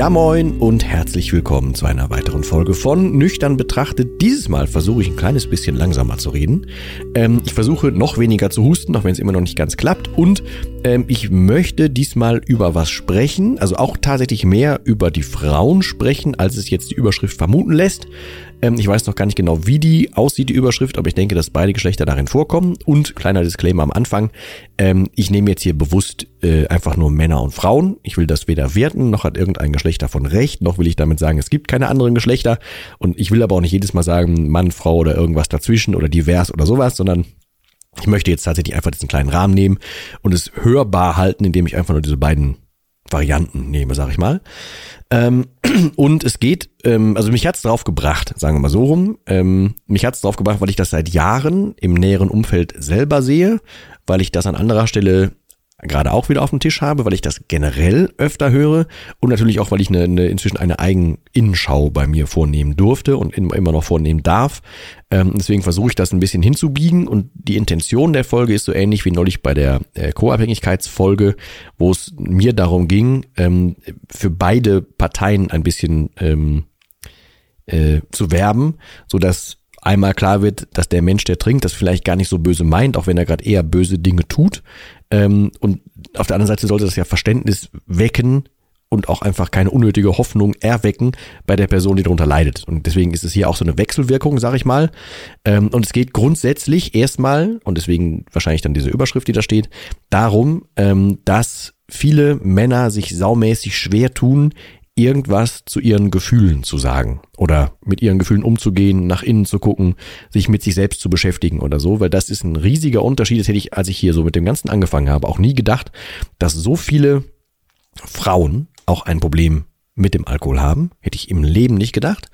Ja moin und herzlich willkommen zu einer weiteren Folge von Nüchtern betrachtet. Dieses Mal versuche ich ein kleines bisschen langsamer zu reden. Ähm, ich versuche noch weniger zu husten, auch wenn es immer noch nicht ganz klappt. Und ähm, ich möchte diesmal über was sprechen, also auch tatsächlich mehr über die Frauen sprechen, als es jetzt die Überschrift vermuten lässt. Ähm, ich weiß noch gar nicht genau, wie die aussieht, die Überschrift, aber ich denke, dass beide Geschlechter darin vorkommen. Und kleiner Disclaimer am Anfang, ähm, ich nehme jetzt hier bewusst äh, einfach nur Männer und Frauen. Ich will das weder werten, noch hat irgendein Geschlecht davon recht, noch will ich damit sagen, es gibt keine anderen Geschlechter. Und ich will aber auch nicht jedes Mal sagen, Mann, Frau oder irgendwas dazwischen oder divers oder sowas, sondern ich möchte jetzt tatsächlich einfach diesen kleinen Rahmen nehmen und es hörbar halten, indem ich einfach nur diese beiden Varianten nehme, sag ich mal. Ähm, und es geht, ähm, also mich hat's drauf gebracht, sagen wir mal so rum. Ähm, mich hat's drauf gebracht, weil ich das seit Jahren im näheren Umfeld selber sehe, weil ich das an anderer Stelle gerade auch wieder auf dem Tisch habe, weil ich das generell öfter höre und natürlich auch, weil ich eine, eine inzwischen eine Eigeninnenschau bei mir vornehmen durfte und immer noch vornehmen darf. Ähm, deswegen versuche ich das ein bisschen hinzubiegen und die Intention der Folge ist so ähnlich wie neulich bei der äh, Co-Abhängigkeitsfolge, wo es mir darum ging, ähm, für beide Parteien ein bisschen ähm, äh, zu werben, so dass einmal klar wird, dass der Mensch, der trinkt, das vielleicht gar nicht so böse meint, auch wenn er gerade eher böse Dinge tut. Ähm, und auf der anderen Seite sollte das ja Verständnis wecken und auch einfach keine unnötige Hoffnung erwecken bei der Person, die darunter leidet. Und deswegen ist es hier auch so eine Wechselwirkung, sag ich mal. Ähm, und es geht grundsätzlich erstmal, und deswegen wahrscheinlich dann diese Überschrift, die da steht, darum, ähm, dass viele Männer sich saumäßig schwer tun, irgendwas zu ihren Gefühlen zu sagen oder mit ihren Gefühlen umzugehen, nach innen zu gucken, sich mit sich selbst zu beschäftigen oder so, weil das ist ein riesiger Unterschied. Das hätte ich, als ich hier so mit dem Ganzen angefangen habe, auch nie gedacht, dass so viele Frauen auch ein Problem mit dem Alkohol haben. Hätte ich im Leben nicht gedacht.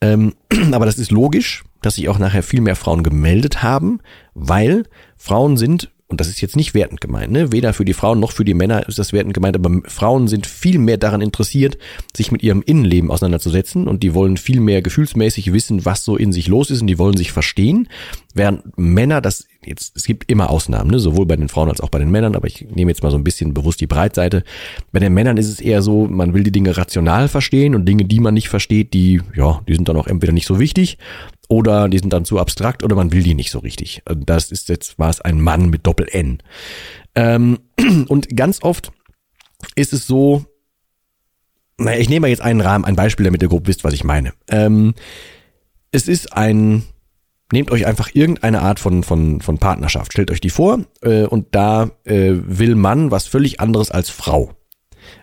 Ähm, aber das ist logisch, dass sich auch nachher viel mehr Frauen gemeldet haben, weil Frauen sind und das ist jetzt nicht wertend gemeint, ne? weder für die Frauen noch für die Männer ist das wertend gemeint, aber Frauen sind viel mehr daran interessiert, sich mit ihrem Innenleben auseinanderzusetzen. Und die wollen viel mehr gefühlsmäßig wissen, was so in sich los ist. Und die wollen sich verstehen, während Männer das jetzt, es gibt immer Ausnahmen, ne? sowohl bei den Frauen als auch bei den Männern, aber ich nehme jetzt mal so ein bisschen bewusst die Breitseite. Bei den Männern ist es eher so, man will die Dinge rational verstehen und Dinge, die man nicht versteht, die, ja, die sind dann auch entweder nicht so wichtig oder die sind dann zu abstrakt oder man will die nicht so richtig. Also das ist jetzt, war es ein Mann mit Doppel-N. Ähm, und ganz oft ist es so, naja, ich nehme jetzt einen Rahmen, ein Beispiel, damit ihr grob wisst, was ich meine. Ähm, es ist ein, nehmt euch einfach irgendeine Art von, von, von Partnerschaft, stellt euch die vor äh, und da äh, will Mann was völlig anderes als Frau.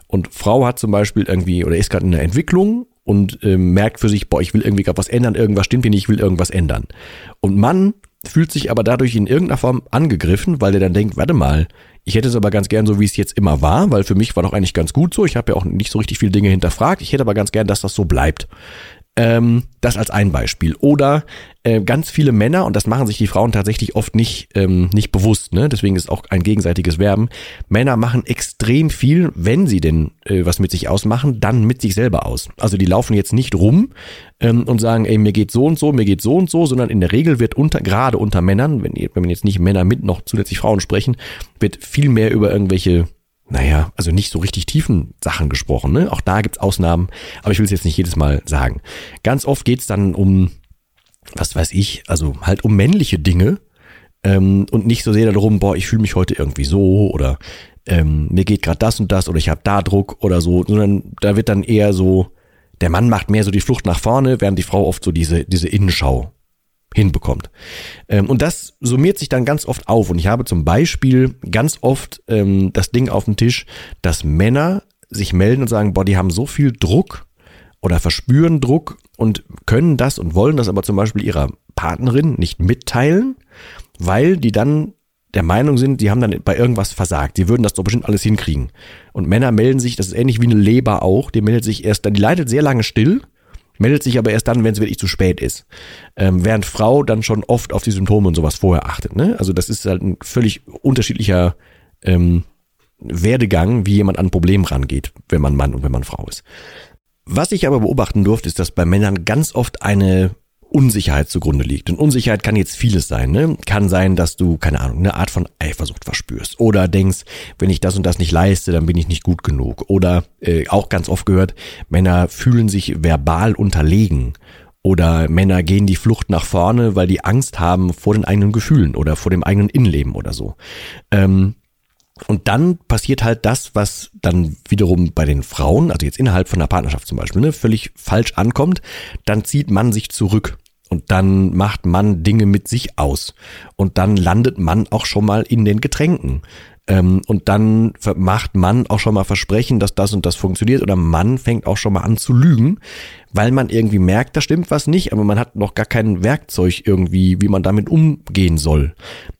Und Frau hat zum Beispiel irgendwie oder ist gerade in der Entwicklung und äh, merkt für sich, boah, ich will irgendwie gerade was ändern, irgendwas stimmt hier nicht, ich will irgendwas ändern. Und Mann fühlt sich aber dadurch in irgendeiner Form angegriffen, weil er dann denkt, warte mal, ich hätte es aber ganz gern so, wie es jetzt immer war, weil für mich war doch eigentlich ganz gut so. Ich habe ja auch nicht so richtig viele Dinge hinterfragt. Ich hätte aber ganz gern, dass das so bleibt. Ähm, das als ein Beispiel. Oder äh, ganz viele Männer, und das machen sich die Frauen tatsächlich oft nicht, ähm, nicht bewusst, ne? deswegen ist auch ein gegenseitiges Werben. Männer machen extrem viel, wenn sie denn äh, was mit sich ausmachen, dann mit sich selber aus. Also die laufen jetzt nicht rum ähm, und sagen, ey, mir geht so und so, mir geht so und so, sondern in der Regel wird unter, gerade unter Männern, wenn, wenn man jetzt nicht Männer mit noch zusätzlich Frauen sprechen, wird viel mehr über irgendwelche naja, also nicht so richtig tiefen Sachen gesprochen. Ne? Auch da gibt's Ausnahmen, aber ich will es jetzt nicht jedes Mal sagen. Ganz oft geht's dann um, was weiß ich, also halt um männliche Dinge ähm, und nicht so sehr darum, boah, ich fühle mich heute irgendwie so oder ähm, mir geht gerade das und das oder ich habe da Druck oder so, sondern da wird dann eher so, der Mann macht mehr so die Flucht nach vorne, während die Frau oft so diese, diese Innenschau hinbekommt. Ähm, und das summiert sich dann ganz oft auf. Und ich habe zum Beispiel ganz oft ähm, das Ding auf dem Tisch, dass Männer sich melden und sagen, boah, die haben so viel Druck oder verspüren Druck und können das und wollen das aber zum Beispiel ihrer Partnerin nicht mitteilen, weil die dann der Meinung sind, die haben dann bei irgendwas versagt. Die würden das doch bestimmt alles hinkriegen. Und Männer melden sich, das ist ähnlich wie eine Leber auch, die meldet sich erst dann, die leidet sehr lange still, meldet sich aber erst dann, wenn es wirklich zu spät ist. Ähm, während Frau dann schon oft auf die Symptome und sowas vorher achtet. Ne? Also das ist halt ein völlig unterschiedlicher ähm, Werdegang, wie jemand an ein Problem rangeht, wenn man Mann und wenn man Frau ist. Was ich aber beobachten durfte, ist, dass bei Männern ganz oft eine Unsicherheit zugrunde liegt. Und Unsicherheit kann jetzt vieles sein. Ne? Kann sein, dass du, keine Ahnung, eine Art von Eifersucht verspürst. Oder denkst, wenn ich das und das nicht leiste, dann bin ich nicht gut genug. Oder äh, auch ganz oft gehört, Männer fühlen sich verbal unterlegen. Oder Männer gehen die Flucht nach vorne, weil die Angst haben vor den eigenen Gefühlen oder vor dem eigenen Innenleben oder so. Ähm, und dann passiert halt das, was dann wiederum bei den Frauen, also jetzt innerhalb von einer Partnerschaft zum Beispiel, ne, völlig falsch ankommt. Dann zieht man sich zurück und dann macht man Dinge mit sich aus. Und dann landet man auch schon mal in den Getränken. Ähm, und dann macht man auch schon mal Versprechen, dass das und das funktioniert. Oder man fängt auch schon mal an zu lügen, weil man irgendwie merkt, da stimmt was nicht, aber man hat noch gar kein Werkzeug irgendwie, wie man damit umgehen soll.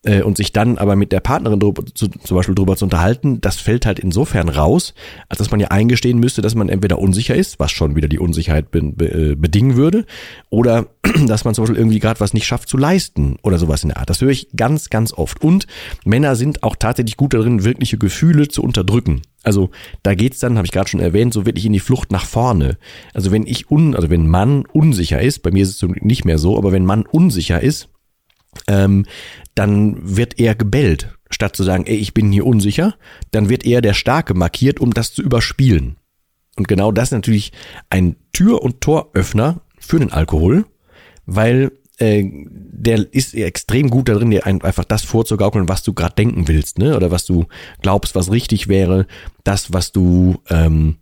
Äh, und sich dann aber mit der Partnerin drüber, zu, zum Beispiel drüber zu unterhalten, das fällt halt insofern raus, als dass man ja eingestehen müsste, dass man entweder unsicher ist, was schon wieder die Unsicherheit be, be, äh, bedingen würde, oder dass man zum Beispiel irgendwie gerade was nicht schafft zu leisten oder sowas in der Art. Das höre ich ganz, ganz oft. Und Männer sind auch tatsächlich gut darin, wirkliche Gefühle zu unterdrücken. Also da geht's dann, habe ich gerade schon erwähnt, so wirklich in die Flucht nach vorne. Also wenn ich un, also wenn Mann unsicher ist, bei mir ist es nicht mehr so, aber wenn Mann unsicher ist, ähm, dann wird er gebellt. Statt zu sagen, ey, ich bin hier unsicher, dann wird er der Starke markiert, um das zu überspielen. Und genau das ist natürlich ein Tür- und Toröffner für den Alkohol, weil äh, der ist extrem gut darin, dir einfach das vorzugaukeln, was du gerade denken willst, ne? Oder was du glaubst, was richtig wäre, das, was du ähm,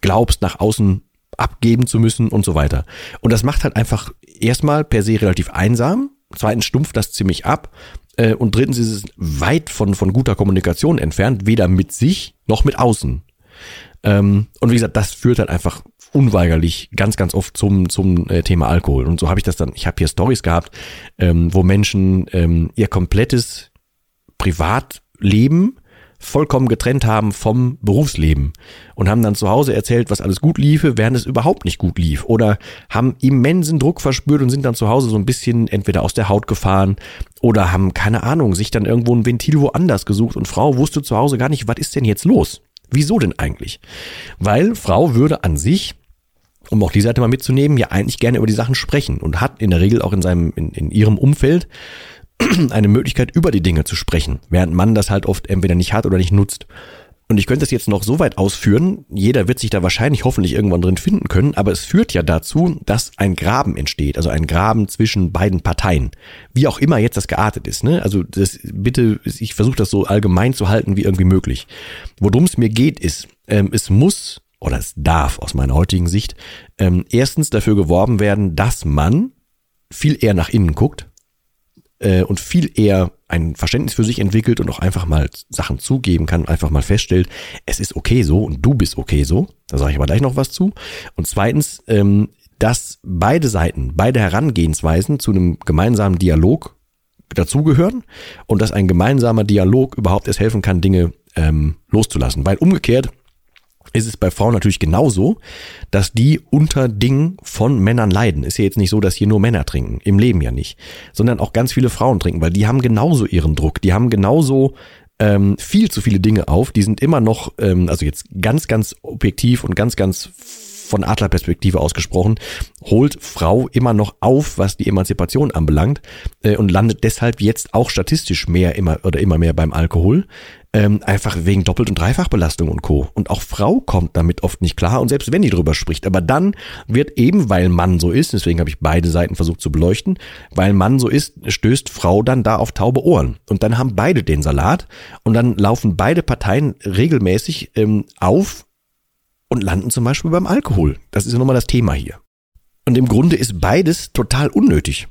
glaubst, nach außen abgeben zu müssen und so weiter. Und das macht halt einfach erstmal per se relativ einsam, zweitens stumpft das ziemlich ab äh, und drittens ist es weit von, von guter Kommunikation entfernt, weder mit sich noch mit außen. Ähm, und wie gesagt, das führt halt einfach unweigerlich ganz, ganz oft zum, zum äh, Thema Alkohol. Und so habe ich das dann, ich habe hier Stories gehabt, ähm, wo Menschen ähm, ihr komplettes Privatleben vollkommen getrennt haben vom Berufsleben und haben dann zu Hause erzählt, was alles gut liefe, während es überhaupt nicht gut lief oder haben immensen Druck verspürt und sind dann zu Hause so ein bisschen entweder aus der Haut gefahren oder haben keine Ahnung, sich dann irgendwo ein Ventil woanders gesucht und Frau wusste zu Hause gar nicht, was ist denn jetzt los? Wieso denn eigentlich? Weil Frau würde an sich, um auch die Seite mal mitzunehmen, ja eigentlich gerne über die Sachen sprechen und hat in der Regel auch in seinem, in, in ihrem Umfeld eine Möglichkeit, über die Dinge zu sprechen, während man das halt oft entweder nicht hat oder nicht nutzt. Und ich könnte das jetzt noch so weit ausführen, jeder wird sich da wahrscheinlich hoffentlich irgendwann drin finden können, aber es führt ja dazu, dass ein Graben entsteht, also ein Graben zwischen beiden Parteien. Wie auch immer jetzt das geartet ist, ne? Also das bitte, ich versuche das so allgemein zu halten wie irgendwie möglich. Worum es mir geht, ist, ähm, es muss oder es darf aus meiner heutigen Sicht ähm, erstens dafür geworben werden, dass man viel eher nach innen guckt, äh, und viel eher ein Verständnis für sich entwickelt und auch einfach mal Sachen zugeben kann, einfach mal feststellt, es ist okay so und du bist okay so. Da sage ich aber gleich noch was zu. Und zweitens, ähm, dass beide Seiten, beide Herangehensweisen zu einem gemeinsamen Dialog dazugehören und dass ein gemeinsamer Dialog überhaupt erst helfen kann, Dinge ähm, loszulassen. Weil umgekehrt ist es bei Frauen natürlich genauso, dass die unter Dingen von Männern leiden. Ist ja jetzt nicht so, dass hier nur Männer trinken, im Leben ja nicht, sondern auch ganz viele Frauen trinken, weil die haben genauso ihren Druck, die haben genauso ähm, viel zu viele Dinge auf, die sind immer noch, ähm, also jetzt ganz, ganz objektiv und ganz, ganz von Adlerperspektive ausgesprochen, holt Frau immer noch auf, was die Emanzipation anbelangt äh, und landet deshalb jetzt auch statistisch mehr immer oder immer mehr beim Alkohol. Ähm, einfach wegen Doppelt- und Dreifachbelastung und Co. Und auch Frau kommt damit oft nicht klar und selbst wenn die drüber spricht, aber dann wird eben, weil Mann so ist, deswegen habe ich beide Seiten versucht zu beleuchten, weil Mann so ist, stößt Frau dann da auf taube Ohren. Und dann haben beide den Salat und dann laufen beide Parteien regelmäßig ähm, auf und landen zum Beispiel beim Alkohol. Das ist ja nochmal das Thema hier. Und im Grunde ist beides total unnötig.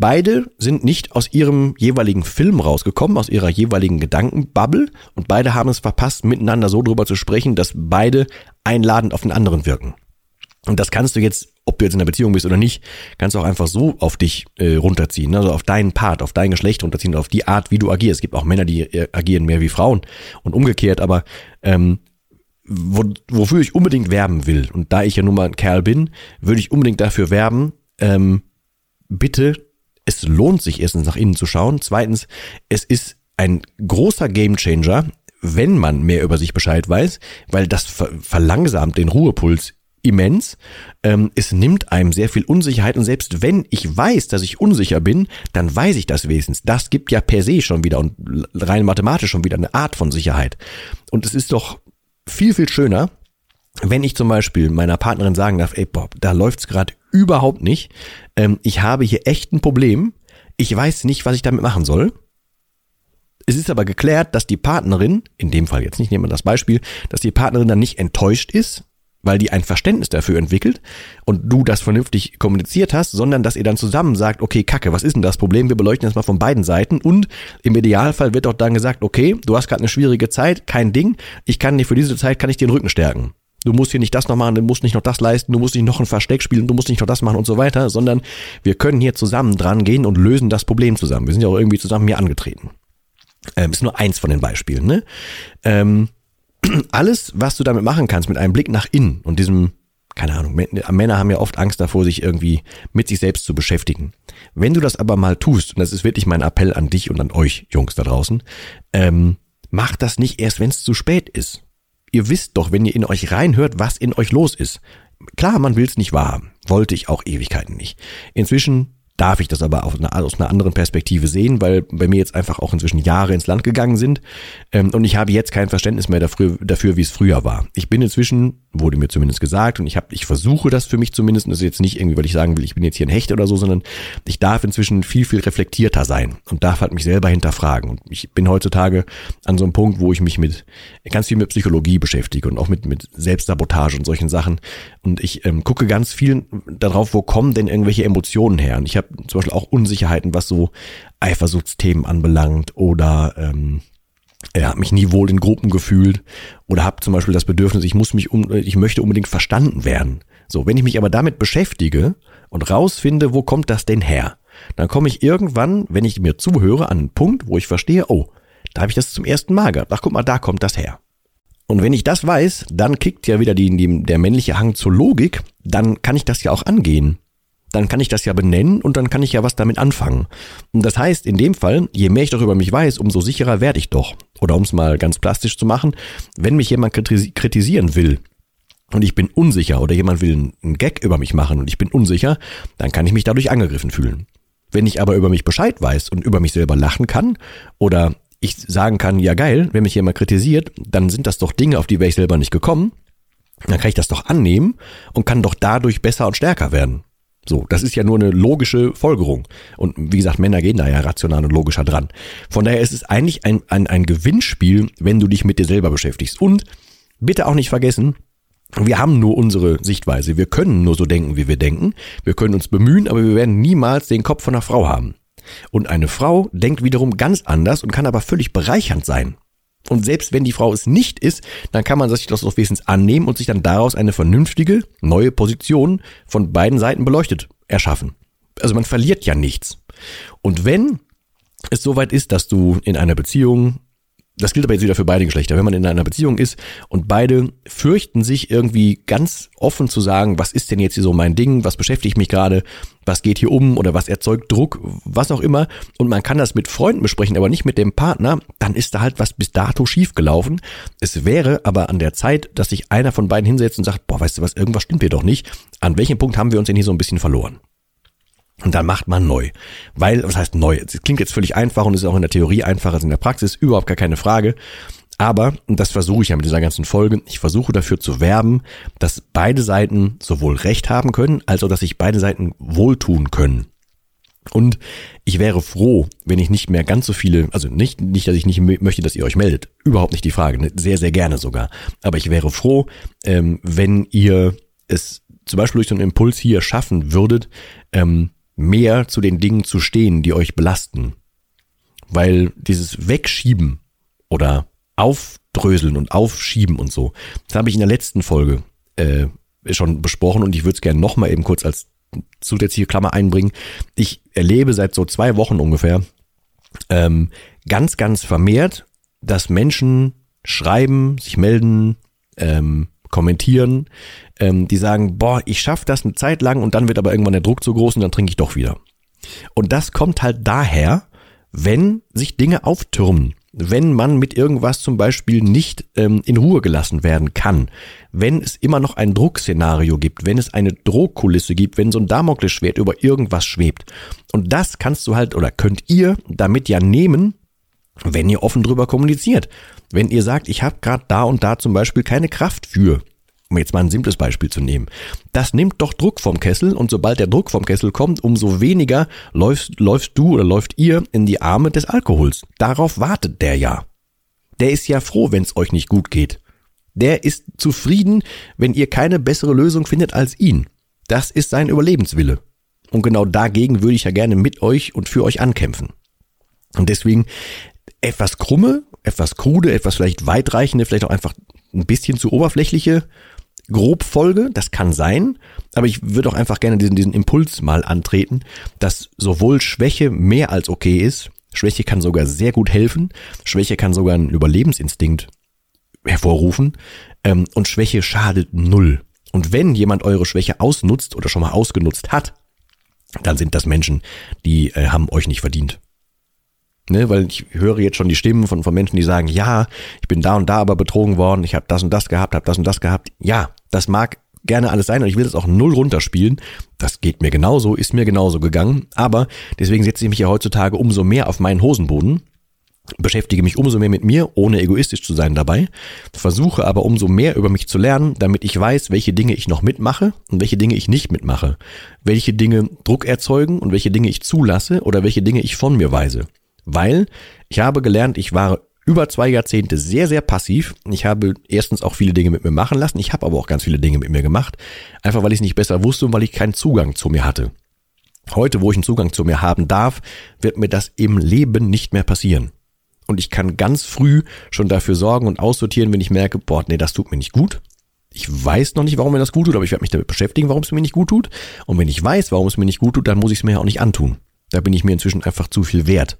Beide sind nicht aus ihrem jeweiligen Film rausgekommen, aus ihrer jeweiligen Gedankenbubble und beide haben es verpasst, miteinander so drüber zu sprechen, dass beide einladend auf den anderen wirken. Und das kannst du jetzt, ob du jetzt in einer Beziehung bist oder nicht, kannst du auch einfach so auf dich äh, runterziehen, also auf deinen Part, auf dein Geschlecht runterziehen, auf die Art, wie du agierst. Es gibt auch Männer, die äh, agieren mehr wie Frauen und umgekehrt, aber ähm, wo, wofür ich unbedingt werben will, und da ich ja nun mal ein Kerl bin, würde ich unbedingt dafür werben, ähm, bitte, es lohnt sich erstens nach innen zu schauen, zweitens, es ist ein großer Gamechanger, wenn man mehr über sich Bescheid weiß, weil das ver verlangsamt den Ruhepuls immens. Ähm, es nimmt einem sehr viel Unsicherheit und selbst wenn ich weiß, dass ich unsicher bin, dann weiß ich das wesens. Das gibt ja per se schon wieder und rein mathematisch schon wieder eine Art von Sicherheit. Und es ist doch viel, viel schöner, wenn ich zum Beispiel meiner Partnerin sagen darf, ey Bob, da läuft's gerade überhaupt nicht. Ähm, ich habe hier echt ein Problem. Ich weiß nicht, was ich damit machen soll. Es ist aber geklärt, dass die Partnerin, in dem Fall jetzt nicht, nehmen wir das Beispiel, dass die Partnerin dann nicht enttäuscht ist, weil die ein Verständnis dafür entwickelt und du das vernünftig kommuniziert hast, sondern dass ihr dann zusammen sagt, okay, Kacke, was ist denn das Problem? Wir beleuchten das mal von beiden Seiten und im Idealfall wird auch dann gesagt, okay, du hast gerade eine schwierige Zeit, kein Ding, ich kann dir für diese Zeit kann ich dir den Rücken stärken. Du musst hier nicht das noch machen, du musst nicht noch das leisten, du musst nicht noch ein Versteck spielen, du musst nicht noch das machen und so weiter, sondern wir können hier zusammen dran gehen und lösen das Problem zusammen. Wir sind ja auch irgendwie zusammen hier angetreten. Ähm, ist nur eins von den Beispielen, ne? Ähm, alles, was du damit machen kannst, mit einem Blick nach innen und diesem, keine Ahnung, Männer haben ja oft Angst davor, sich irgendwie mit sich selbst zu beschäftigen. Wenn du das aber mal tust, und das ist wirklich mein Appell an dich und an euch, Jungs da draußen, ähm, mach das nicht erst, wenn es zu spät ist. Ihr wisst doch, wenn ihr in euch reinhört, was in euch los ist. Klar, man will es nicht wahrhaben. Wollte ich auch Ewigkeiten nicht. Inzwischen darf ich das aber eine, aus einer anderen Perspektive sehen, weil bei mir jetzt einfach auch inzwischen Jahre ins Land gegangen sind ähm, und ich habe jetzt kein Verständnis mehr dafür, dafür, wie es früher war. Ich bin inzwischen, wurde mir zumindest gesagt und ich habe, ich versuche das für mich zumindest, und das ist jetzt nicht irgendwie, weil ich sagen will, ich bin jetzt hier ein Hecht oder so, sondern ich darf inzwischen viel, viel reflektierter sein und darf halt mich selber hinterfragen. Und ich bin heutzutage an so einem Punkt, wo ich mich mit ganz viel mit Psychologie beschäftige und auch mit, mit Selbstsabotage und solchen Sachen. Und ich ähm, gucke ganz viel darauf, wo kommen denn irgendwelche Emotionen her. Und ich habe zum Beispiel auch Unsicherheiten, was so Eifersuchtsthemen anbelangt oder ähm, er hat mich nie wohl in Gruppen gefühlt oder habe zum Beispiel das Bedürfnis, ich muss mich um, ich möchte unbedingt verstanden werden. So, wenn ich mich aber damit beschäftige und rausfinde, wo kommt das denn her, dann komme ich irgendwann, wenn ich mir zuhöre, an einen Punkt, wo ich verstehe, oh, da habe ich das zum ersten Mal gehabt. Ach, guck mal, da kommt das her. Und wenn ich das weiß, dann kickt ja wieder die, die, der männliche Hang zur Logik, dann kann ich das ja auch angehen dann kann ich das ja benennen und dann kann ich ja was damit anfangen. Und das heißt, in dem Fall, je mehr ich doch über mich weiß, umso sicherer werde ich doch. Oder um es mal ganz plastisch zu machen, wenn mich jemand kritisieren will und ich bin unsicher oder jemand will einen Gag über mich machen und ich bin unsicher, dann kann ich mich dadurch angegriffen fühlen. Wenn ich aber über mich Bescheid weiß und über mich selber lachen kann oder ich sagen kann, ja geil, wenn mich jemand kritisiert, dann sind das doch Dinge, auf die wäre ich selber nicht gekommen, dann kann ich das doch annehmen und kann doch dadurch besser und stärker werden. So, das ist ja nur eine logische Folgerung. Und wie gesagt, Männer gehen da ja rational und logischer dran. Von daher ist es eigentlich ein, ein, ein Gewinnspiel, wenn du dich mit dir selber beschäftigst. Und bitte auch nicht vergessen, wir haben nur unsere Sichtweise. Wir können nur so denken, wie wir denken. Wir können uns bemühen, aber wir werden niemals den Kopf von einer Frau haben. Und eine Frau denkt wiederum ganz anders und kann aber völlig bereichernd sein. Und selbst wenn die Frau es nicht ist, dann kann man sich das doch wenigstens annehmen und sich dann daraus eine vernünftige, neue Position von beiden Seiten beleuchtet erschaffen. Also man verliert ja nichts. Und wenn es soweit ist, dass du in einer Beziehung das gilt aber jetzt wieder für beide Geschlechter. Wenn man in einer Beziehung ist und beide fürchten sich irgendwie ganz offen zu sagen, was ist denn jetzt hier so mein Ding, was beschäftigt mich gerade, was geht hier um oder was erzeugt Druck, was auch immer, und man kann das mit Freunden besprechen, aber nicht mit dem Partner, dann ist da halt was bis dato schiefgelaufen. Es wäre aber an der Zeit, dass sich einer von beiden hinsetzt und sagt, boah, weißt du was, irgendwas stimmt hier doch nicht. An welchem Punkt haben wir uns denn hier so ein bisschen verloren? Und dann macht man neu. Weil, was heißt neu? Es klingt jetzt völlig einfach und ist auch in der Theorie einfacher als in der Praxis, überhaupt gar keine Frage. Aber, und das versuche ich ja mit dieser ganzen Folge, ich versuche dafür zu werben, dass beide Seiten sowohl Recht haben können, als auch, dass sich beide Seiten wohltun können. Und ich wäre froh, wenn ich nicht mehr ganz so viele, also nicht, nicht, dass ich nicht möchte, dass ihr euch meldet. Überhaupt nicht die Frage. Ne? Sehr, sehr gerne sogar. Aber ich wäre froh, ähm, wenn ihr es zum Beispiel durch so einen Impuls hier schaffen würdet, ähm, mehr zu den Dingen zu stehen, die euch belasten. Weil dieses Wegschieben oder Aufdröseln und Aufschieben und so, das habe ich in der letzten Folge äh, schon besprochen und ich würde es gerne nochmal eben kurz als zusätzliche Klammer einbringen. Ich erlebe seit so zwei Wochen ungefähr ähm, ganz, ganz vermehrt, dass Menschen schreiben, sich melden, ähm, kommentieren, ähm, die sagen, boah, ich schaffe das eine Zeit lang und dann wird aber irgendwann der Druck zu groß und dann trinke ich doch wieder. Und das kommt halt daher, wenn sich Dinge auftürmen, wenn man mit irgendwas zum Beispiel nicht ähm, in Ruhe gelassen werden kann, wenn es immer noch ein Druckszenario gibt, wenn es eine Drohkulisse gibt, wenn so ein Damoklesschwert über irgendwas schwebt. Und das kannst du halt oder könnt ihr damit ja nehmen, wenn ihr offen drüber kommuniziert. Wenn ihr sagt, ich habe gerade da und da zum Beispiel keine Kraft für, um jetzt mal ein simples Beispiel zu nehmen, das nimmt doch Druck vom Kessel und sobald der Druck vom Kessel kommt, umso weniger läufst, läufst du oder läuft ihr in die Arme des Alkohols. Darauf wartet der ja. Der ist ja froh, wenn es euch nicht gut geht. Der ist zufrieden, wenn ihr keine bessere Lösung findet als ihn. Das ist sein Überlebenswille. Und genau dagegen würde ich ja gerne mit euch und für euch ankämpfen. Und deswegen etwas krumme, etwas krude, etwas vielleicht weitreichende, vielleicht auch einfach ein bisschen zu oberflächliche Grobfolge, das kann sein, aber ich würde auch einfach gerne diesen, diesen Impuls mal antreten, dass sowohl Schwäche mehr als okay ist, Schwäche kann sogar sehr gut helfen, Schwäche kann sogar einen Überlebensinstinkt hervorrufen. Ähm, und Schwäche schadet null. Und wenn jemand eure Schwäche ausnutzt oder schon mal ausgenutzt hat, dann sind das Menschen, die äh, haben euch nicht verdient. Ne, weil ich höre jetzt schon die Stimmen von, von Menschen, die sagen, ja, ich bin da und da aber betrogen worden, ich habe das und das gehabt, habe das und das gehabt. Ja, das mag gerne alles sein und ich will das auch null runterspielen. Das geht mir genauso, ist mir genauso gegangen. Aber deswegen setze ich mich ja heutzutage umso mehr auf meinen Hosenboden, beschäftige mich umso mehr mit mir, ohne egoistisch zu sein dabei, versuche aber umso mehr über mich zu lernen, damit ich weiß, welche Dinge ich noch mitmache und welche Dinge ich nicht mitmache, welche Dinge Druck erzeugen und welche Dinge ich zulasse oder welche Dinge ich von mir weise. Weil ich habe gelernt, ich war über zwei Jahrzehnte sehr, sehr passiv. Ich habe erstens auch viele Dinge mit mir machen lassen. Ich habe aber auch ganz viele Dinge mit mir gemacht. Einfach weil ich es nicht besser wusste und weil ich keinen Zugang zu mir hatte. Heute, wo ich einen Zugang zu mir haben darf, wird mir das im Leben nicht mehr passieren. Und ich kann ganz früh schon dafür sorgen und aussortieren, wenn ich merke, boah, nee, das tut mir nicht gut. Ich weiß noch nicht, warum mir das gut tut, aber ich werde mich damit beschäftigen, warum es mir nicht gut tut. Und wenn ich weiß, warum es mir nicht gut tut, dann muss ich es mir ja auch nicht antun. Da bin ich mir inzwischen einfach zu viel wert.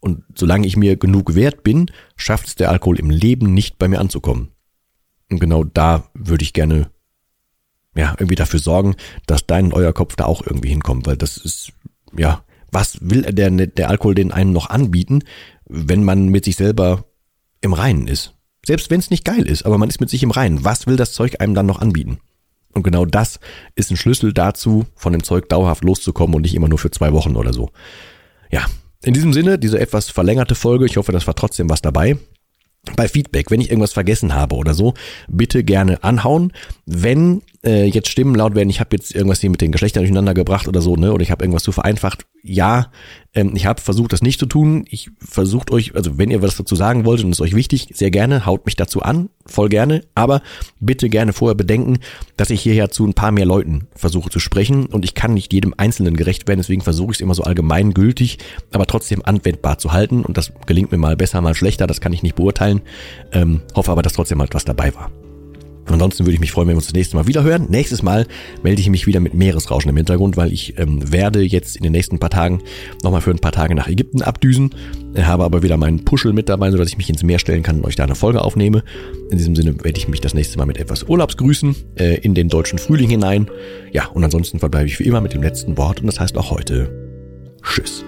Und solange ich mir genug wert bin, schafft es der Alkohol im Leben nicht bei mir anzukommen. Und genau da würde ich gerne, ja, irgendwie dafür sorgen, dass dein und euer Kopf da auch irgendwie hinkommt, weil das ist, ja, was will der, der Alkohol den einen noch anbieten, wenn man mit sich selber im Reinen ist? Selbst wenn es nicht geil ist, aber man ist mit sich im Reinen. Was will das Zeug einem dann noch anbieten? Und genau das ist ein Schlüssel dazu, von dem Zeug dauerhaft loszukommen und nicht immer nur für zwei Wochen oder so. Ja, in diesem Sinne, diese etwas verlängerte Folge, ich hoffe, das war trotzdem was dabei. Bei Feedback, wenn ich irgendwas vergessen habe oder so, bitte gerne anhauen. Wenn äh, jetzt Stimmen laut werden, ich habe jetzt irgendwas hier mit den Geschlechtern durcheinander gebracht oder so, ne, oder ich habe irgendwas zu vereinfacht. Ja, ähm, ich habe versucht, das nicht zu tun. Ich versucht euch, also wenn ihr was dazu sagen wollt und es euch wichtig, sehr gerne, haut mich dazu an, voll gerne, aber bitte gerne vorher bedenken, dass ich hier ja zu ein paar mehr Leuten versuche zu sprechen und ich kann nicht jedem Einzelnen gerecht werden, deswegen versuche ich es immer so allgemeingültig, aber trotzdem anwendbar zu halten und das gelingt mir mal besser, mal schlechter, das kann ich nicht beurteilen. Ähm, hoffe aber, dass trotzdem halt was dabei war. Ansonsten würde ich mich freuen, wenn wir uns das nächste Mal wieder hören. Nächstes Mal melde ich mich wieder mit Meeresrauschen im Hintergrund, weil ich ähm, werde jetzt in den nächsten paar Tagen nochmal für ein paar Tage nach Ägypten abdüsen. Habe aber wieder meinen Puschel mit dabei, sodass ich mich ins Meer stellen kann und euch da eine Folge aufnehme. In diesem Sinne werde ich mich das nächste Mal mit etwas Urlaubsgrüßen äh, in den deutschen Frühling hinein. Ja, und ansonsten verbleibe ich wie immer mit dem letzten Wort und das heißt auch heute Tschüss.